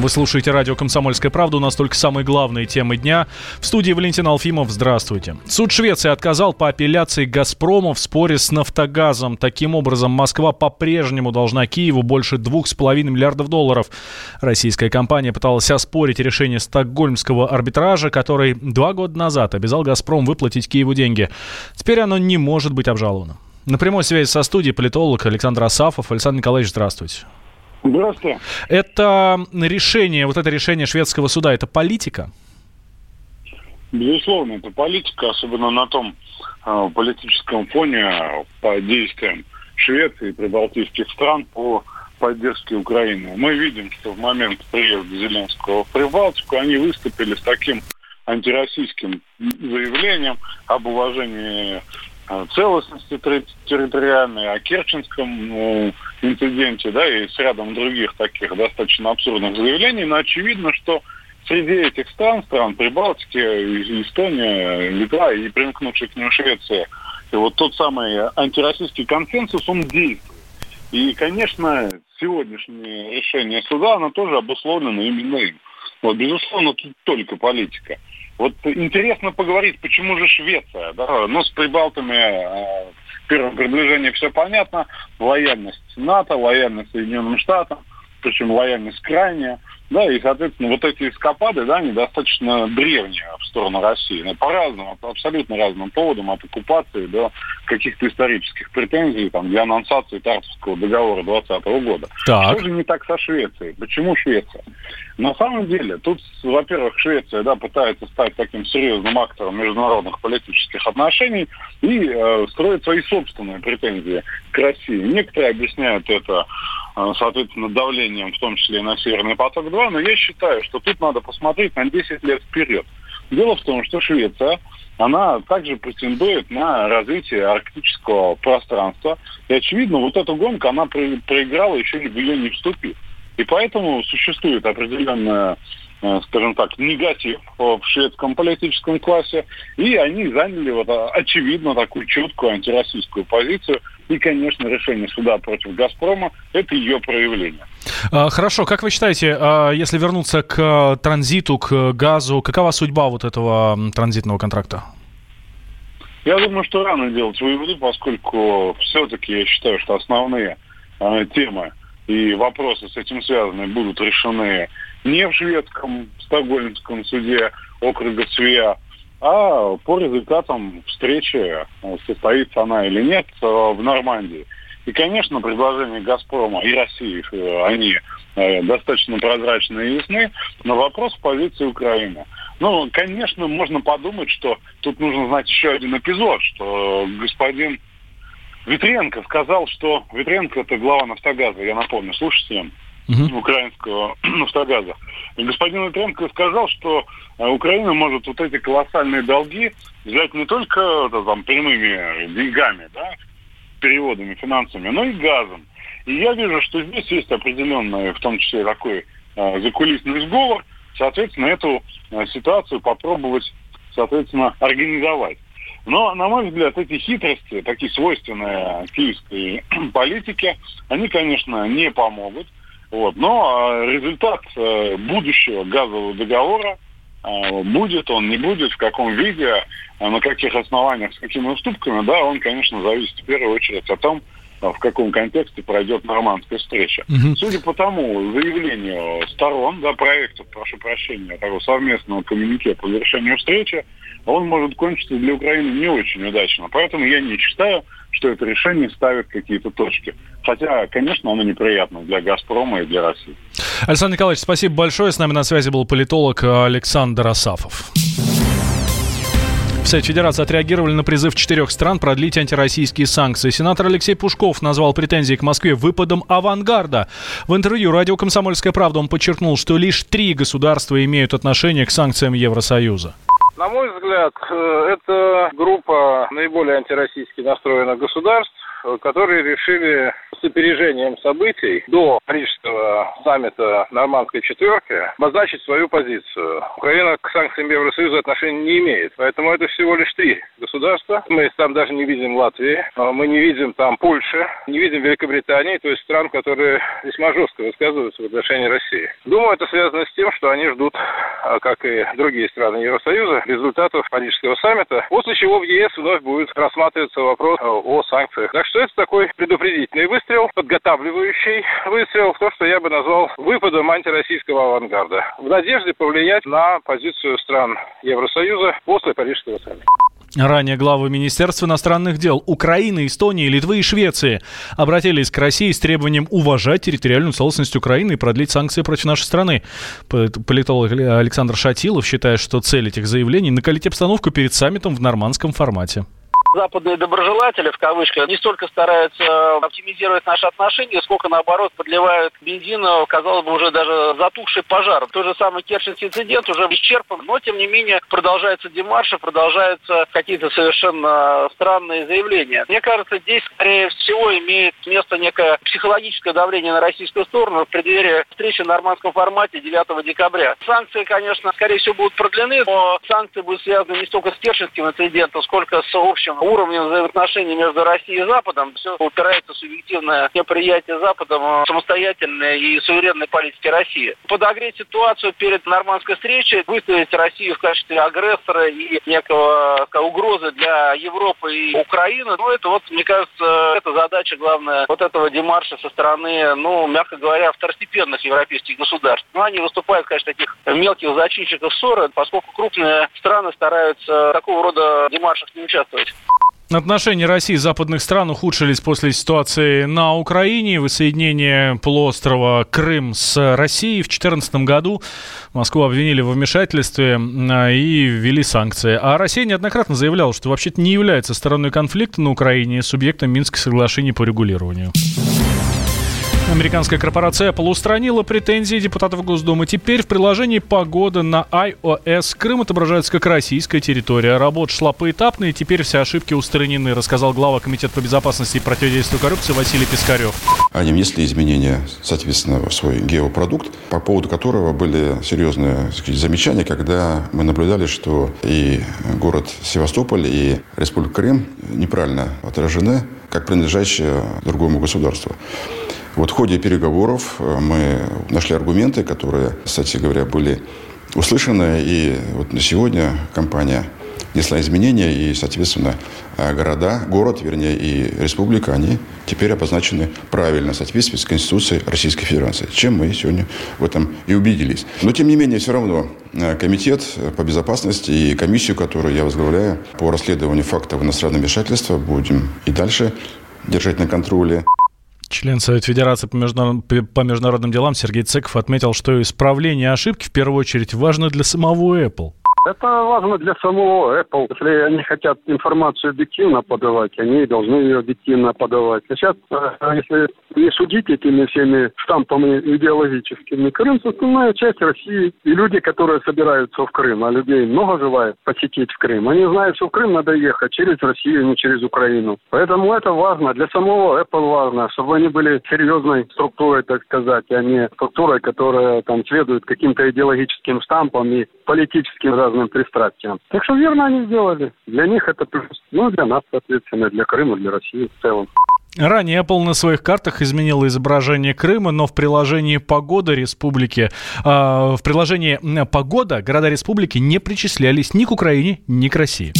Вы слушаете радио «Комсомольская правда». У нас только самые главные темы дня. В студии Валентин Алфимов. Здравствуйте. Суд Швеции отказал по апелляции «Газпрома» в споре с «Нафтогазом». Таким образом, Москва по-прежнему должна Киеву больше 2,5 миллиардов долларов. Российская компания пыталась оспорить решение стокгольмского арбитража, который два года назад обязал «Газпром» выплатить Киеву деньги. Теперь оно не может быть обжаловано. На прямой связи со студией политолог Александр Асафов. Александр Николаевич, здравствуйте. Здравствуйте. Это решение, вот это решение шведского суда, это политика? Безусловно, это политика, особенно на том э, политическом фоне по действиям Швеции и прибалтийских стран по поддержке Украины. Мы видим, что в момент приезда Зеленского в Прибалтику они выступили с таким антироссийским заявлением об уважении целостности территориальной, о Керченском ну, инциденте, да, и с рядом других таких достаточно абсурдных заявлений, но очевидно, что среди этих стран, стран Прибалтики, Эстония, Литва и примкнувших к ним Швеция, и вот тот самый антироссийский консенсус, он действует. И, конечно, сегодняшнее решение суда, оно тоже обусловлено именно им. Вот, безусловно, тут только политика. Вот интересно поговорить, почему же Швеция? Да? Ну, с прибалтами э, в первом все понятно. Лояльность НАТО, лояльность Соединенным Штатам, причем лояльность крайняя. Да, и, соответственно, вот эти эскапады, да, они достаточно древние в сторону России. Но по разным, по абсолютно разным поводам, от оккупации до каких-то исторических претензий, там, для аннонсации Тартовского договора 2020 года. Так. Что же не так со Швецией? Почему Швеция? На самом деле, тут, во-первых, Швеция, да, пытается стать таким серьезным актором международных политических отношений и э, строит свои собственные претензии к России. Некоторые объясняют это соответственно, давлением, в том числе и на Северный поток-2, но я считаю, что тут надо посмотреть на 10 лет вперед. Дело в том, что Швеция, она также претендует на развитие арктического пространства. И, очевидно, вот эту гонку она проиграла еще в ее не вступив. И поэтому существует определенная Э, скажем так, негатив в шведском политическом классе, и они заняли вот, а, очевидно такую четкую антироссийскую позицию. И, конечно, решение суда против «Газпрома» – это ее проявление. А, хорошо, как вы считаете, а, если вернуться к транзиту, к газу, какова судьба вот этого транзитного контракта? Я думаю, что рано делать выводы, поскольку все-таки я считаю, что основные э, темы и вопросы с этим связаны будут решены не в шведском Стокгольмском суде округа Свия, а по результатам встречи, э, состоится она или нет, э, в Нормандии. И, конечно, предложения «Газпрома» и России, э, они достаточно прозрачны и ясны, но вопрос в позиции Украины. Ну, конечно, можно подумать, что тут нужно знать еще один эпизод, что господин Ветренко сказал, что Ветренко это глава Нафтогаза, я напомню, слушайте, угу. украинского нафтогаза. И господин Ветренко сказал, что э, Украина может вот эти колоссальные долги взять не только да, там, прямыми деньгами, да, переводами, финансами, но и газом. И я вижу, что здесь есть определенный, в том числе такой э, закулисный сговор, соответственно, эту э, ситуацию попробовать, соответственно, организовать. Но, на мой взгляд, эти хитрости, такие свойственные киевской политике, они, конечно, не помогут. Вот. Но а, результат э, будущего газового договора а, будет он, не будет, в каком виде, а, на каких основаниях, с какими уступками, да, он, конечно, зависит в первую очередь от том, в каком контексте пройдет нормандская встреча. Угу. Судя по тому заявлению сторон, да, проекта, прошу прощения, того совместного коммюнике по завершению встречи, он может кончиться для Украины не очень удачно. Поэтому я не считаю, что это решение ставит какие-то точки. Хотя, конечно, оно неприятно для «Газпрома» и для России. Александр Николаевич, спасибо большое. С нами на связи был политолог Александр Асафов. В Совете Федерации отреагировали на призыв четырех стран продлить антироссийские санкции. Сенатор Алексей Пушков назвал претензии к Москве выпадом авангарда. В интервью радио «Комсомольская правда» он подчеркнул, что лишь три государства имеют отношение к санкциям Евросоюза. На мой взгляд, э, это группа наиболее антироссийски настроенных государств, э, которые решили с опережением событий до Парижского саммита Нормандской четверки обозначить свою позицию. Украина к санкциям Евросоюза отношения не имеет, поэтому это всего лишь три государства. Мы там даже не видим Латвии, а мы не видим там Польши, не видим Великобритании, то есть стран, которые весьма жестко высказываются в отношении России. Думаю, это связано с тем, что они ждут, а, как и другие страны Евросоюза, результатов Парижского саммита, после чего в ЕС вновь будет рассматриваться вопрос о санкциях. Так что это такой предупредительный выстрел, подготавливающий выстрел то, что я бы назвал выпадом антироссийского авангарда, в надежде повлиять на позицию стран Евросоюза после Парижского саммита. Ранее главы Министерства иностранных дел Украины, Эстонии, Литвы и Швеции обратились к России с требованием уважать территориальную целостность Украины и продлить санкции против нашей страны. Политолог Александр Шатилов считает, что цель этих заявлений – накалить обстановку перед саммитом в нормандском формате западные доброжелатели, в кавычках, не столько стараются оптимизировать наши отношения, сколько, наоборот, подливают бензин, казалось бы, уже даже затухший пожар. Тот же самый Керченский инцидент уже исчерпан, но, тем не менее, продолжаются демарши, продолжаются какие-то совершенно странные заявления. Мне кажется, здесь, скорее всего, имеет место некое психологическое давление на российскую сторону в преддверии встречи в нормандском формате 9 декабря. Санкции, конечно, скорее всего, будут продлены, но санкции будут связаны не столько с Керченским инцидентом, сколько с общим уровнем взаимоотношений между Россией и Западом. Все упирается в субъективное неприятие Западом э, самостоятельной и суверенной политики России. Подогреть ситуацию перед нормандской встречей, выставить Россию в качестве агрессора и некого угрозы для Европы и Украины, ну, это вот, мне кажется, это задача главная вот этого демарша со стороны, ну, мягко говоря, второстепенных европейских государств. Ну, они выступают, конечно, таких мелких зачинщиков ссоры, поскольку крупные страны стараются такого рода демаршах не участвовать. Отношения России и западных стран ухудшились после ситуации на Украине, воссоединения полуострова Крым с Россией. В 2014 году Москву обвинили в вмешательстве а, и ввели санкции. А Россия неоднократно заявляла, что вообще-то не является стороной конфликта на Украине субъектом Минских соглашений по регулированию. Американская корпорация Apple устранила претензии депутатов Госдумы. Теперь в приложении «Погода» на iOS Крым отображается как российская территория. Работа шла поэтапно, и теперь все ошибки устранены, рассказал глава Комитета по безопасности и противодействию коррупции Василий Пискарев. Они внесли изменения, соответственно, в свой геопродукт, по поводу которого были серьезные сказать, замечания, когда мы наблюдали, что и город Севастополь, и Республика Крым неправильно отражены как принадлежащие другому государству. Вот в ходе переговоров э, мы нашли аргументы, которые, кстати говоря, были услышаны. И вот на сегодня компания несла изменения, и, соответственно, э, города, город, вернее, и республика, они теперь обозначены правильно, в соответствии с Конституцией Российской Федерации, чем мы сегодня в этом и убедились. Но, тем не менее, все равно э, Комитет по безопасности и комиссию, которую я возглавляю по расследованию фактов иностранного вмешательства, будем и дальше держать на контроле. Член Совета Федерации по, международ... по международным делам Сергей Цеков отметил, что исправление ошибки в первую очередь важно для самого Apple. Это важно для самого Apple. Если они хотят информацию объективно подавать, они должны ее объективно подавать. Сейчас, э, если не судить этими всеми штампами идеологическими, Крым – основная часть России. И люди, которые собираются в Крым, а людей много желает посетить в Крым, они знают, что в Крым надо ехать через Россию, не через Украину. Поэтому это важно. Для самого Apple важно, чтобы они были серьезной структурой, так сказать, а не структурой, которая там следует каким-то идеологическим штампам и политическим разным пристрастиям. Так что верно они сделали. Для них это плюс. Ну, для нас, соответственно, для Крыма, для России в целом. Ранее Apple на своих картах изменила изображение Крыма, но в приложении «Погода республики», э, в приложении «Погода» города республики не причислялись ни к Украине, ни к России.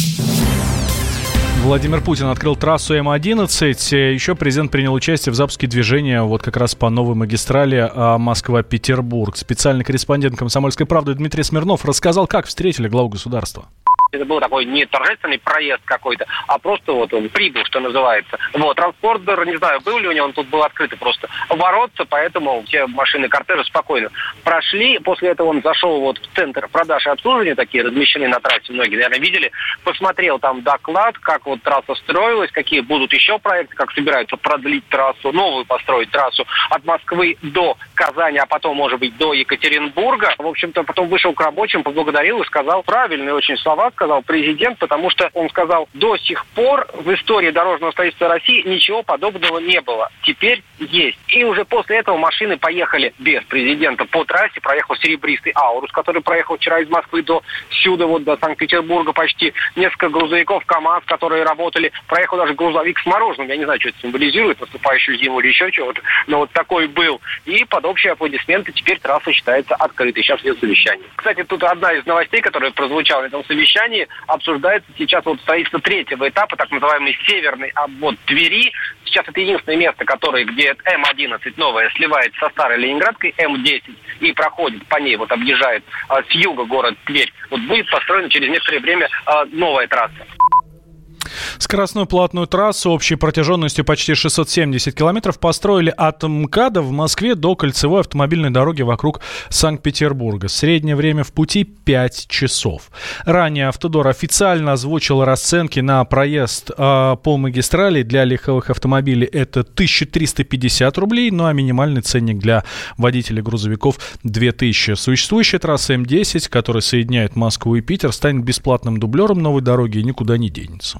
Владимир Путин открыл трассу М-11. Еще президент принял участие в запуске движения вот как раз по новой магистрали а, Москва-Петербург. Специальный корреспондент «Комсомольской правды» Дмитрий Смирнов рассказал, как встретили главу государства. Это был такой не торжественный проезд какой-то, а просто вот он прибыл, что называется. Вот, транспортер, не знаю, был ли у него, он тут был открытый просто воротца, поэтому все машины кортежа спокойно прошли. После этого он зашел вот в центр продаж и обслуживания, такие размещены на трассе, многие, наверное, видели. Посмотрел там доклад, как вот трасса строилась, какие будут еще проекты, как собираются продлить трассу, новую построить трассу от Москвы до Казани, а потом, может быть, до Екатеринбурга. В общем-то, потом вышел к рабочим, поблагодарил и сказал правильные очень слова, сказал президент, потому что он сказал, до сих пор в истории дорожного строительства России ничего подобного не было. Теперь есть. И уже после этого машины поехали без президента по трассе, проехал серебристый Аурус, который проехал вчера из Москвы до сюда, вот до Санкт-Петербурга почти. Несколько грузовиков КАМАЗ, которые работали. Проехал даже грузовик с мороженым. Я не знаю, что это символизирует, наступающую зиму или еще чего-то. Но вот такой был. И под общие аплодисменты теперь трасса считается открытой. Сейчас идет совещание. Кстати, тут одна из новостей, которая прозвучала на этом совещании, обсуждается сейчас вот строительство третьего этапа, так называемый северный обвод Твери. Сейчас это единственное место, которое, где М-11 новая сливается со старой Ленинградской М-10 и проходит по ней, вот объезжает а, с юга город Тверь. Вот будет построена через некоторое время а, новая трасса. Скоростную платную трассу общей протяженностью почти 670 километров построили от МКАДа в Москве до кольцевой автомобильной дороги вокруг Санкт-Петербурга. Среднее время в пути 5 часов. Ранее Автодор официально озвучил расценки на проезд э, по магистрали для легковых автомобилей. Это 1350 рублей, ну а минимальный ценник для водителей грузовиков 2000. Существующая трасса М10, которая соединяет Москву и Питер, станет бесплатным дублером новой дороги и никуда не денется.